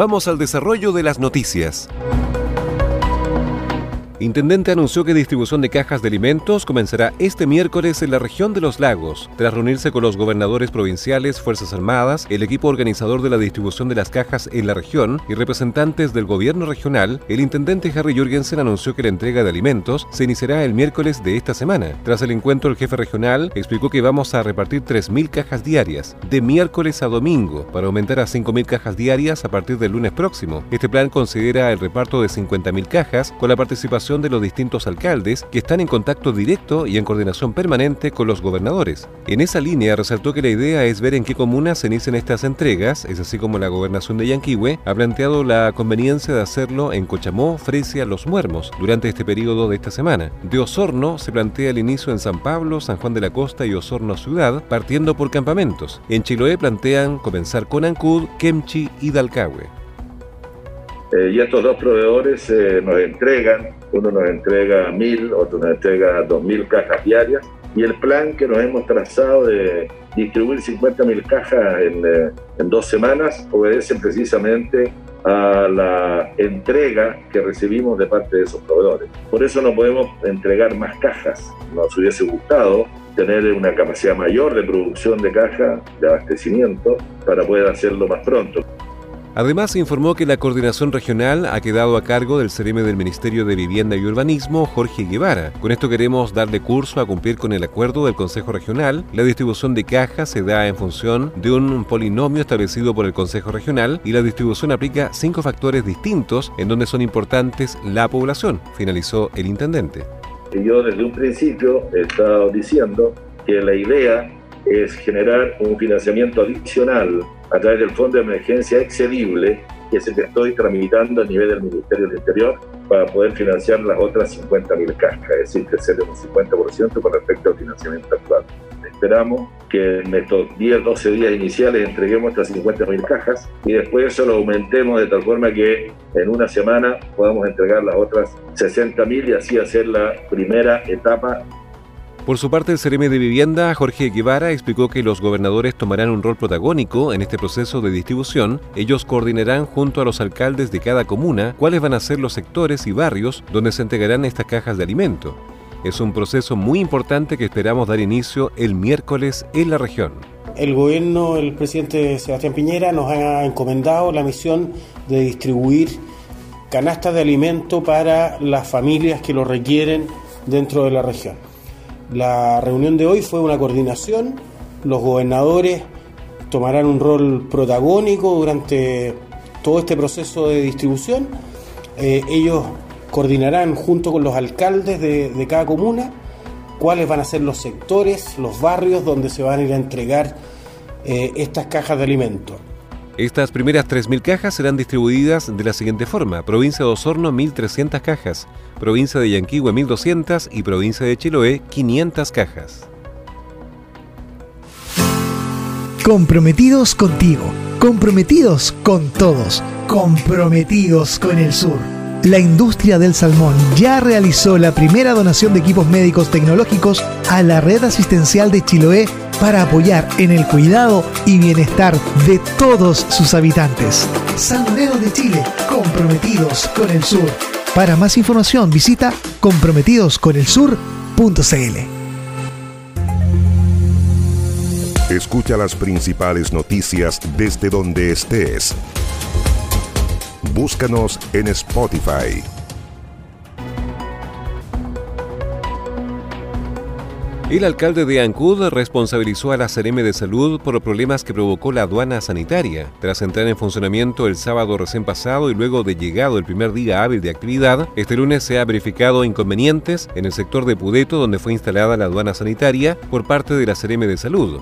Vamos al desarrollo de las noticias. Intendente anunció que distribución de cajas de alimentos comenzará este miércoles en la región de los lagos. Tras reunirse con los gobernadores provinciales, Fuerzas Armadas, el equipo organizador de la distribución de las cajas en la región y representantes del gobierno regional, el intendente Harry Jürgensen anunció que la entrega de alimentos se iniciará el miércoles de esta semana. Tras el encuentro, el jefe regional explicó que vamos a repartir 3.000 cajas diarias, de miércoles a domingo, para aumentar a 5.000 cajas diarias a partir del lunes próximo. Este plan considera el reparto de 50.000 cajas con la participación de los distintos alcaldes que están en contacto directo y en coordinación permanente con los gobernadores. En esa línea resaltó que la idea es ver en qué comunas se inician estas entregas, es así como la gobernación de Yanquihue ha planteado la conveniencia de hacerlo en Cochamó, Fresia, Los Muermos durante este periodo de esta semana. De Osorno se plantea el inicio en San Pablo, San Juan de la Costa y Osorno Ciudad, partiendo por campamentos. En Chiloé plantean comenzar con Ancud, Kemchi y Dalcahue. Eh, y estos dos proveedores eh, nos entregan, uno nos entrega mil, otro nos entrega dos mil cajas diarias. Y el plan que nos hemos trazado de distribuir 50 mil cajas eh, en dos semanas obedece precisamente a la entrega que recibimos de parte de esos proveedores. Por eso no podemos entregar más cajas. Nos hubiese gustado tener una capacidad mayor de producción de cajas, de abastecimiento, para poder hacerlo más pronto. Además, informó que la coordinación regional ha quedado a cargo del CEREME del Ministerio de Vivienda y Urbanismo, Jorge Guevara. Con esto queremos darle curso a cumplir con el acuerdo del Consejo Regional. La distribución de cajas se da en función de un polinomio establecido por el Consejo Regional y la distribución aplica cinco factores distintos en donde son importantes la población, finalizó el intendente. Yo desde un principio he estado diciendo que la idea es generar un financiamiento adicional a través del Fondo de Emergencia Excedible, que es el que estoy tramitando a nivel del Ministerio del Interior para poder financiar las otras 50.000 cajas, es decir, crecer un 50% con respecto al financiamiento actual. Esperamos que en estos 10, 12 días iniciales entreguemos estas 50.000 cajas y después eso lo aumentemos de tal forma que en una semana podamos entregar las otras 60.000 y así hacer la primera etapa por su parte, el CRM de Vivienda, Jorge Guevara, explicó que los gobernadores tomarán un rol protagónico en este proceso de distribución. Ellos coordinarán junto a los alcaldes de cada comuna cuáles van a ser los sectores y barrios donde se entregarán estas cajas de alimento. Es un proceso muy importante que esperamos dar inicio el miércoles en la región. El gobierno, el presidente Sebastián Piñera, nos ha encomendado la misión de distribuir canastas de alimento para las familias que lo requieren dentro de la región. La reunión de hoy fue una coordinación, los gobernadores tomarán un rol protagónico durante todo este proceso de distribución, eh, ellos coordinarán junto con los alcaldes de, cada comuna cuáles van a ser los sectores, los barrios donde se van a ir a entregar eh, estas cajas de alimentos. Estas primeras 3.000 cajas serán distribuidas de la siguiente forma. Provincia de Osorno 1.300 cajas, provincia de Yanquihue 1.200 y provincia de Chiloé 500 cajas. Comprometidos contigo, comprometidos con todos, comprometidos con el sur. La industria del salmón ya realizó la primera donación de equipos médicos tecnológicos a la red asistencial de Chiloé para apoyar en el cuidado y bienestar de todos sus habitantes. Salmoneros de Chile, comprometidos con el sur. Para más información visita comprometidosconelsur.cl. Escucha las principales noticias desde donde estés Búscanos en Spotify. El alcalde de Ancud responsabilizó a la CRM de Salud por los problemas que provocó la aduana sanitaria. Tras entrar en funcionamiento el sábado recién pasado y luego de llegado el primer día hábil de actividad, este lunes se ha verificado inconvenientes en el sector de Pudeto donde fue instalada la aduana sanitaria por parte de la CRM de Salud.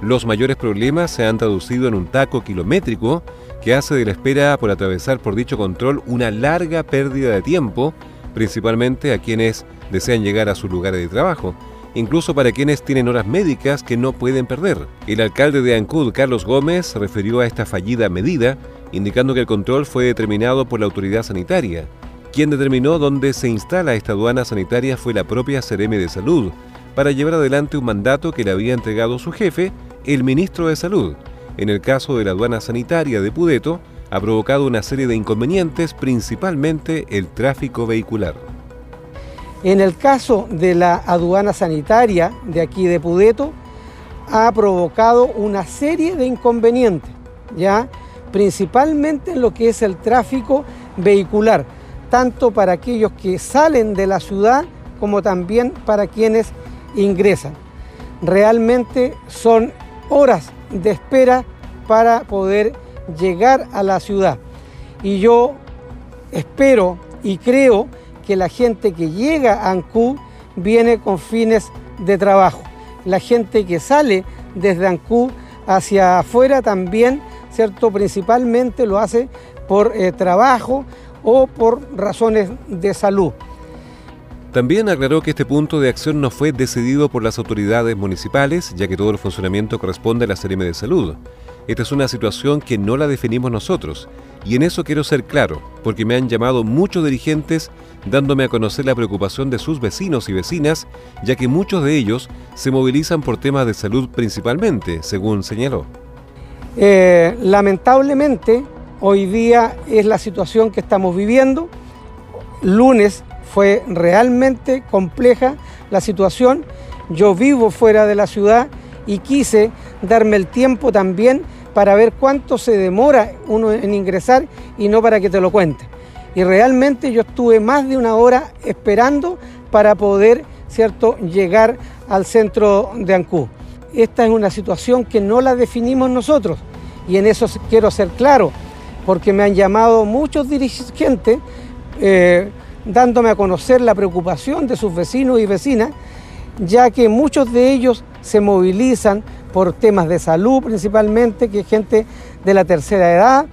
Los mayores problemas se han traducido en un taco kilométrico que hace de la espera por atravesar por dicho control una larga pérdida de tiempo, principalmente a quienes desean llegar a sus lugares de trabajo incluso para quienes tienen horas médicas que no pueden perder. El alcalde de Ancud, Carlos Gómez, refirió a esta fallida medida, indicando que el control fue determinado por la autoridad sanitaria. Quien determinó dónde se instala esta aduana sanitaria fue la propia CRM de Salud, para llevar adelante un mandato que le había entregado su jefe, el ministro de Salud. En el caso de la aduana sanitaria de Pudeto, ha provocado una serie de inconvenientes, principalmente el tráfico vehicular. En el caso de la aduana sanitaria de aquí de Pudeto, ha provocado una serie de inconvenientes, ya principalmente en lo que es el tráfico vehicular, tanto para aquellos que salen de la ciudad como también para quienes ingresan. Realmente son horas de espera para poder llegar a la ciudad. Y yo espero y creo que la gente que llega a Ancú viene con fines de trabajo. La gente que sale desde Ancú hacia afuera también, ¿cierto? Principalmente lo hace por eh, trabajo o por razones de salud. También aclaró que este punto de acción no fue decidido por las autoridades municipales, ya que todo el funcionamiento corresponde a la CRM de Salud. Esta es una situación que no la definimos nosotros, y en eso quiero ser claro, porque me han llamado muchos dirigentes dándome a conocer la preocupación de sus vecinos y vecinas, ya que muchos de ellos se movilizan por temas de salud principalmente, según señaló. Eh, lamentablemente, hoy día es la situación que estamos viviendo. Lunes fue realmente compleja la situación. Yo vivo fuera de la ciudad y quise darme el tiempo también para ver cuánto se demora uno en ingresar y no para que te lo cuente. Y realmente yo estuve más de una hora esperando para poder ¿cierto? llegar al centro de Ancú. Esta es una situación que no la definimos nosotros y en eso quiero ser claro, porque me han llamado muchos dirigentes eh, dándome a conocer la preocupación de sus vecinos y vecinas, ya que muchos de ellos se movilizan por temas de salud principalmente, que gente de la tercera edad,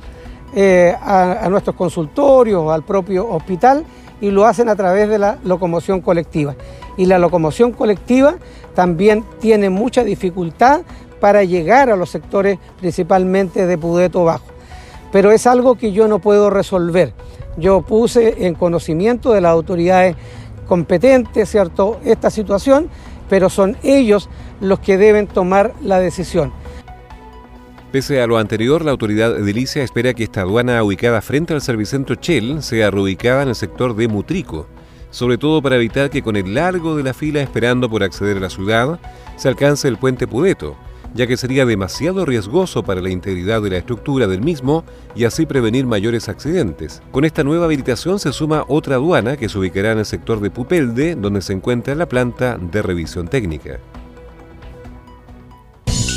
eh, a, nuestros consultorios, al propio hospital, y lo hacen a través de la locomoción colectiva. Y la locomoción colectiva también tiene mucha dificultad para llegar a los sectores principalmente de Pudeto Bajo. Pero es algo que yo no puedo resolver. Yo puse en conocimiento de las autoridades competentes, ¿cierto?, esta situación, pero son ellos los que deben tomar la decisión. Pese a lo anterior, la autoridad edilicia espera que esta aduana ubicada frente al servicentro Shell sea reubicada en el sector de Mutrico, sobre todo para evitar que con el largo de la fila esperando por acceder a la ciudad se alcance el puente Pudeto, ya que sería demasiado riesgoso para la integridad de la estructura del mismo y así prevenir mayores accidentes. Con esta nueva habilitación se suma otra aduana que se ubicará en el sector de Pupelde, donde se encuentra la planta de revisión técnica.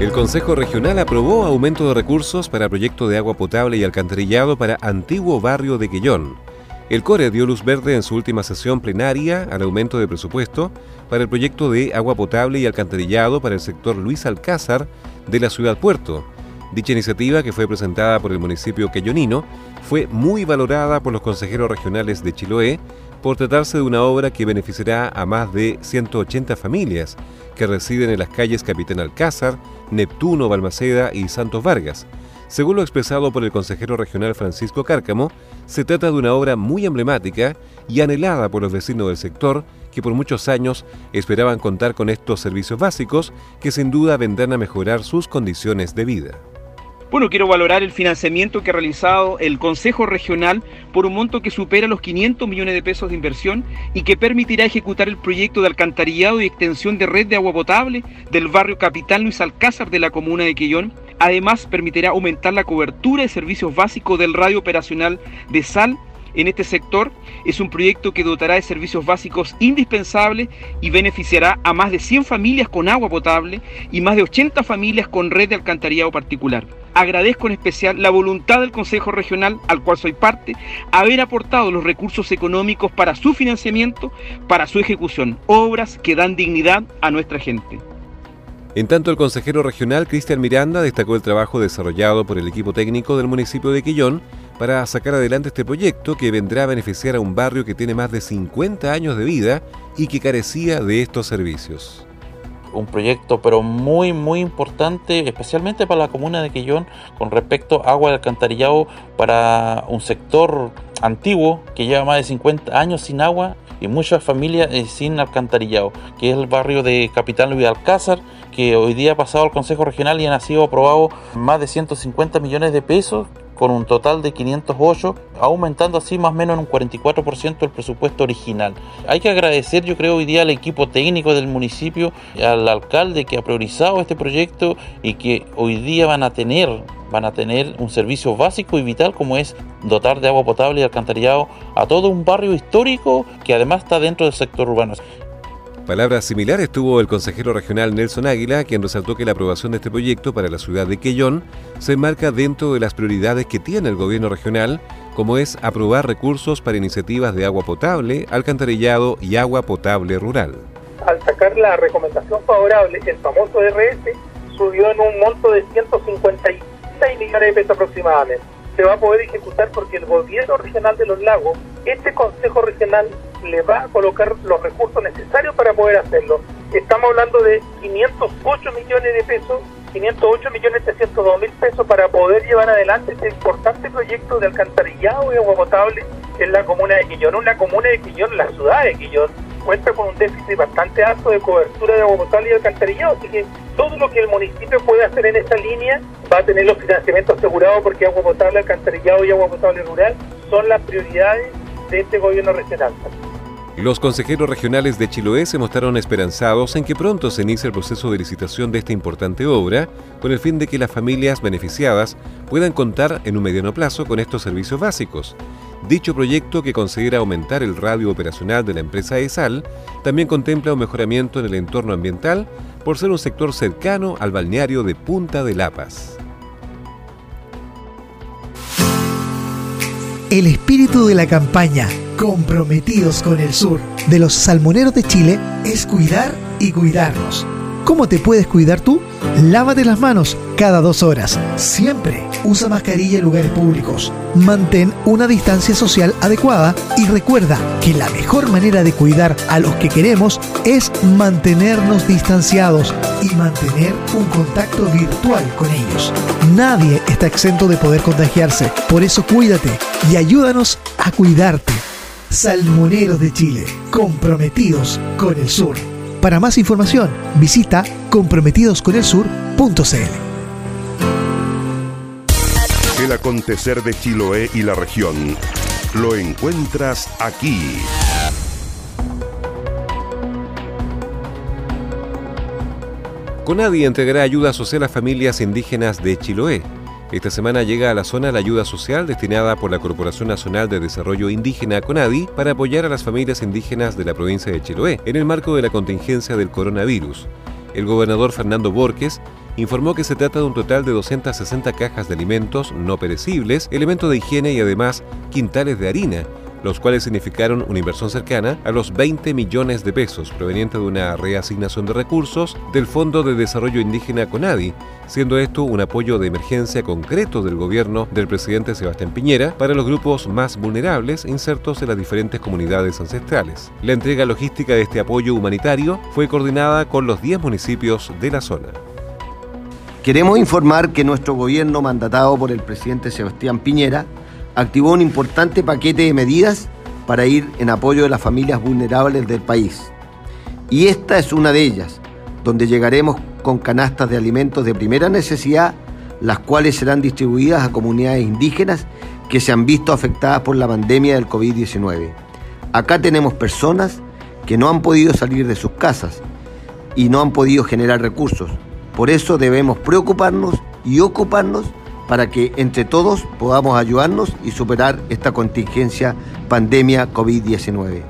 El Consejo Regional aprobó aumento de recursos para proyecto de agua potable y alcantarillado para antiguo barrio de Quellón. El CORE dio luz verde en su última sesión plenaria al aumento de presupuesto para el proyecto de agua potable y alcantarillado para el sector Luis Alcázar de la ciudad Puerto. Dicha iniciativa, que fue presentada por el municipio queyonino, fue muy valorada por los consejeros regionales de Chiloé, por tratarse de una obra que beneficiará a más de 180 familias que residen en las calles Capitán Alcázar, Neptuno, Balmaceda y Santos Vargas. Según lo expresado por el consejero regional Francisco Cárcamo, se trata de una obra muy emblemática y anhelada por los vecinos del sector que por muchos años esperaban contar con estos servicios básicos que sin duda vendrán a mejorar sus condiciones de vida. Bueno, quiero valorar el financiamiento que ha realizado el Consejo Regional por un monto que supera los 500 millones de pesos de inversión y que permitirá ejecutar el proyecto de alcantarillado y extensión de red de agua potable del barrio Capital Luis Alcázar de la comuna de Quillón. Además, permitirá aumentar la cobertura de servicios básicos del radio operacional de sal en este sector es un proyecto que dotará de servicios básicos indispensables y beneficiará a más de 100 familias con agua potable y más de 80 familias con red de alcantarillado particular. Agradezco en especial la voluntad del Consejo Regional, al cual soy parte, haber aportado los recursos económicos para su financiamiento, para su ejecución, obras que dan dignidad a nuestra gente. En tanto, el consejero regional Cristian Miranda destacó el trabajo desarrollado por el equipo técnico del municipio de Quillón para sacar adelante este proyecto que vendrá a beneficiar a un barrio que tiene más de 50 años de vida y que carecía de estos servicios. Un proyecto pero muy muy importante, especialmente para la comuna de Quillón, con respecto a agua de alcantarillado para un sector antiguo que lleva más de 50 años sin agua y muchas familias eh, sin alcantarillado, que es el barrio de Capital Luis Alcázar, que hoy día ha pasado al Consejo Regional y han sido aprobados más de 150 millones de pesos con un total de 508, aumentando así más o menos en un 44% el presupuesto original. Hay que agradecer, yo creo, hoy día al equipo técnico del municipio, al alcalde que ha priorizado este proyecto y que hoy día van a tener van a tener un servicio básico y vital como es dotar de agua potable y alcantarillado a todo un barrio histórico que además está dentro del sector urbano. Palabras similares tuvo el consejero regional Nelson Águila, quien resaltó que la aprobación de este proyecto para la ciudad de Quellón se enmarca dentro de las prioridades que tiene el gobierno regional, como es aprobar recursos para iniciativas de agua potable, alcantarillado y agua potable rural. Al sacar la recomendación favorable, el famoso RS subió en un monto de 156 millones de pesos aproximadamente. Se va a poder ejecutar porque el gobierno regional de los lagos, este consejo regional le va a colocar los recursos necesarios para poder hacerlo. Estamos hablando de 508 millones de pesos, 508 millones 302 mil pesos para poder llevar adelante este importante proyecto de alcantarillado y agua potable en la comuna de Quillón. Una comuna de Quillón, la ciudad de Quillón, cuenta con un déficit bastante alto de cobertura de agua potable y alcantarillado, así que todo lo que el municipio puede hacer en esta línea va a tener los financiamientos asegurados porque agua potable, alcantarillado y agua potable rural son las prioridades de este gobierno regional. Los consejeros regionales de Chiloé se mostraron esperanzados en que pronto se inicie el proceso de licitación de esta importante obra, con el fin de que las familias beneficiadas puedan contar en un mediano plazo con estos servicios básicos. Dicho proyecto, que considera aumentar el radio operacional de la empresa ESAL, también contempla un mejoramiento en el entorno ambiental por ser un sector cercano al balneario de Punta de Lapas. El espíritu de la campaña Comprometidos con el Sur de los Salmoneros de Chile es cuidar y cuidarnos. ¿Cómo te puedes cuidar tú? Lávate las manos cada dos horas. Siempre usa mascarilla en lugares públicos. Mantén una distancia social adecuada y recuerda que la mejor manera de cuidar a los que queremos es mantenernos distanciados y mantener un contacto virtual con ellos. Nadie está exento de poder contagiarse. Por eso cuídate y ayúdanos a cuidarte. Salmoneros de Chile, comprometidos con el sur. Para más información, visita comprometidosconelsur.cl. El acontecer de Chiloé y la región lo encuentras aquí. Conadi entregará ayuda social a familias indígenas de Chiloé. Esta semana llega a la zona la ayuda social destinada por la Corporación Nacional de Desarrollo Indígena CONADI para apoyar a las familias indígenas de la provincia de Chiloé en el marco de la contingencia del coronavirus. El gobernador Fernando Borges informó que se trata de un total de 260 cajas de alimentos no perecibles, elementos de higiene y además quintales de harina, los cuales significaron una inversión cercana a los 20 millones de pesos proveniente de una reasignación de recursos del Fondo de Desarrollo Indígena CONADI, siendo esto un apoyo de emergencia concreto del gobierno del presidente Sebastián Piñera para los grupos más vulnerables insertos en las diferentes comunidades ancestrales. La entrega logística de este apoyo humanitario fue coordinada con los 10 municipios de la zona. Queremos informar que nuestro gobierno, mandatado por el presidente Sebastián Piñera, activó un importante paquete de medidas para ir en apoyo de las familias vulnerables del país. Y esta es una de ellas, donde llegaremos con canastas de alimentos de primera necesidad, las cuales serán distribuidas a comunidades indígenas que se han visto afectadas por la pandemia del COVID-19. Acá tenemos personas que no han podido salir de sus casas y no han podido generar recursos. Por eso debemos preocuparnos y ocuparnos para que entre todos podamos ayudarnos y superar esta contingencia pandemia COVID-19.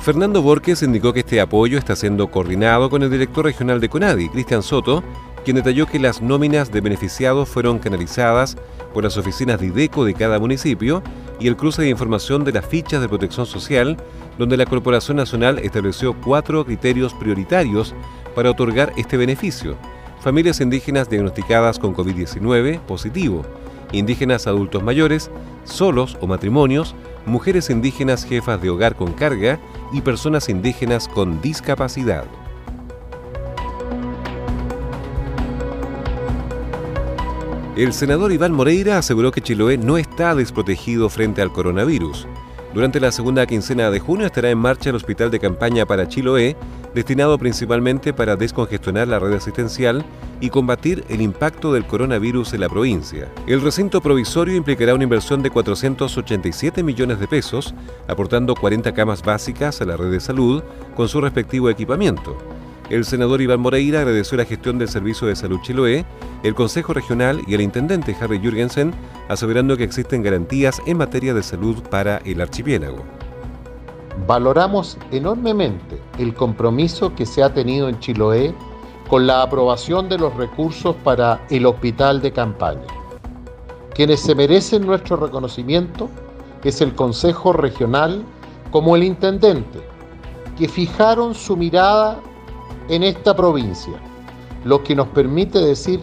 Fernando Borges indicó que este apoyo está siendo coordinado con el director regional de CONADI, Cristian Soto, quien detalló que las nóminas de beneficiados fueron canalizadas por las oficinas de IDECO de cada municipio y el cruce de información de las fichas de protección social, donde la Corporación Nacional estableció cuatro criterios prioritarios para otorgar este beneficio familias indígenas diagnosticadas con COVID-19 positivo, indígenas adultos mayores, solos o matrimonios, mujeres indígenas jefas de hogar con carga y personas indígenas con discapacidad. El senador Iván Moreira aseguró que Chiloé no está desprotegido frente al coronavirus. Durante la segunda quincena de junio estará en marcha el hospital de campaña para Chiloé, destinado principalmente para descongestionar la red asistencial y combatir el impacto del coronavirus en la provincia. El recinto provisorio implicará una inversión de 487 millones de pesos, aportando 40 camas básicas a la red de salud con su respectivo equipamiento. El senador Iván Moreira agradeció la gestión del Servicio de Salud Chiloé, el Consejo Regional y el intendente Harry Jürgensen, asegurando que existen garantías en materia de salud para el archipiélago. Valoramos enormemente el compromiso que se ha tenido en Chiloé con la aprobación de los recursos para el hospital de campaña. Quienes se merecen nuestro reconocimiento es el Consejo Regional como el Intendente, que fijaron su mirada en esta provincia, lo que nos permite decir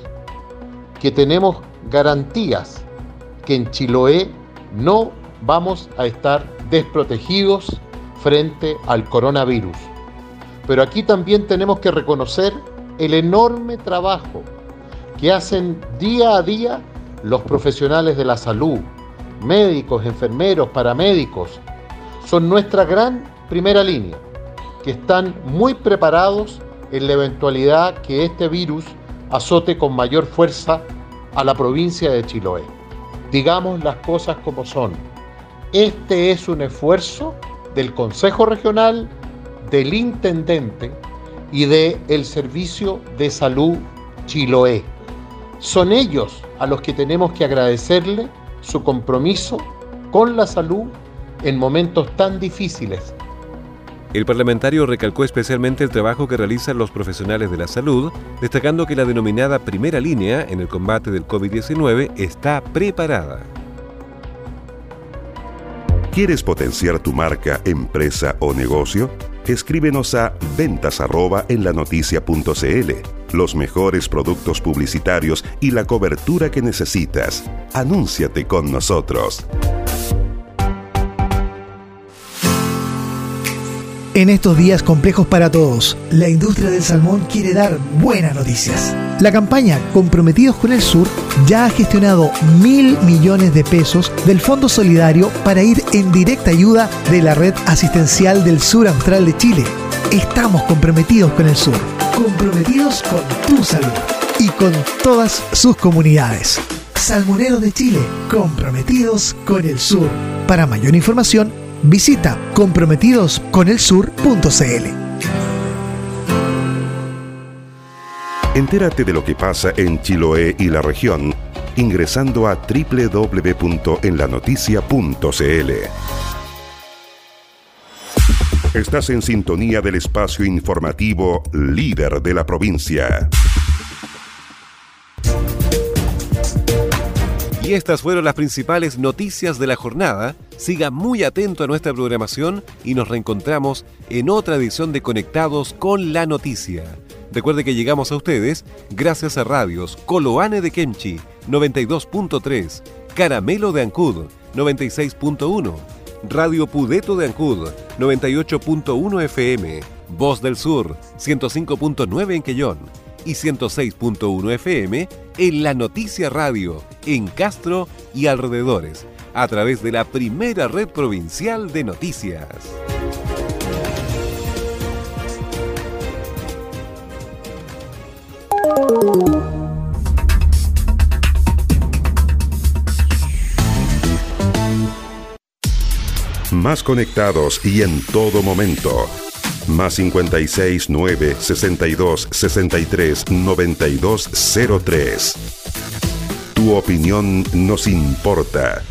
que tenemos garantías que en Chiloé no vamos a estar desprotegidos frente al coronavirus. Pero aquí también tenemos que reconocer el enorme trabajo que hacen día a día los profesionales de la salud, médicos, enfermeros, paramédicos. Son nuestra gran primera línea, que están muy preparados en la eventualidad que este virus azote con mayor fuerza a la provincia de Chiloé. Digamos las cosas como son. Este es un esfuerzo del Consejo Regional, del Intendente y del el Servicio de Salud Chiloé. Son ellos a los que tenemos que agradecerle su compromiso con la salud en momentos tan difíciles el parlamentario recalcó especialmente el trabajo que realizan los profesionales de la salud, destacando que la denominada primera línea en el combate del COVID-19 está preparada. ¿Quieres potenciar tu marca, empresa o negocio? Escríbenos a ventas en la Los mejores productos publicitarios y la cobertura que necesitas. Anúnciate con nosotros. En estos días complejos para todos, la industria del salmón quiere dar buenas noticias. La campaña Comprometidos con el Sur ya ha gestionado mil millones de pesos del Fondo Solidario para ir en directa ayuda de la red asistencial del sur austral de Chile. Estamos comprometidos con el sur, comprometidos con tu salud y con todas sus comunidades. Salmoneros de Chile, comprometidos con el sur. Para mayor información, Visita comprometidosconelsur.cl. Entérate de lo que pasa en Chiloé y la región ingresando a www.enlanoticia.cl. Estás en sintonía del espacio informativo líder de la provincia. Y estas fueron las principales noticias de la jornada Siga muy atento a nuestra programación y nos reencontramos en otra edición de Conectados con la Noticia. Recuerde que llegamos a ustedes gracias a radios Coloane de Kemchi 92.3, Caramelo de Ancud 96.1, Radio Pudeto de Ancud 98.1 FM, Voz del Sur 105.9 en Quellón y 106.1 FM en La Noticia Radio en Castro y alrededores a través de la primera red provincial de noticias. Más conectados y en todo momento. Más 56 9 62 63 92 03. Tu opinión nos importa.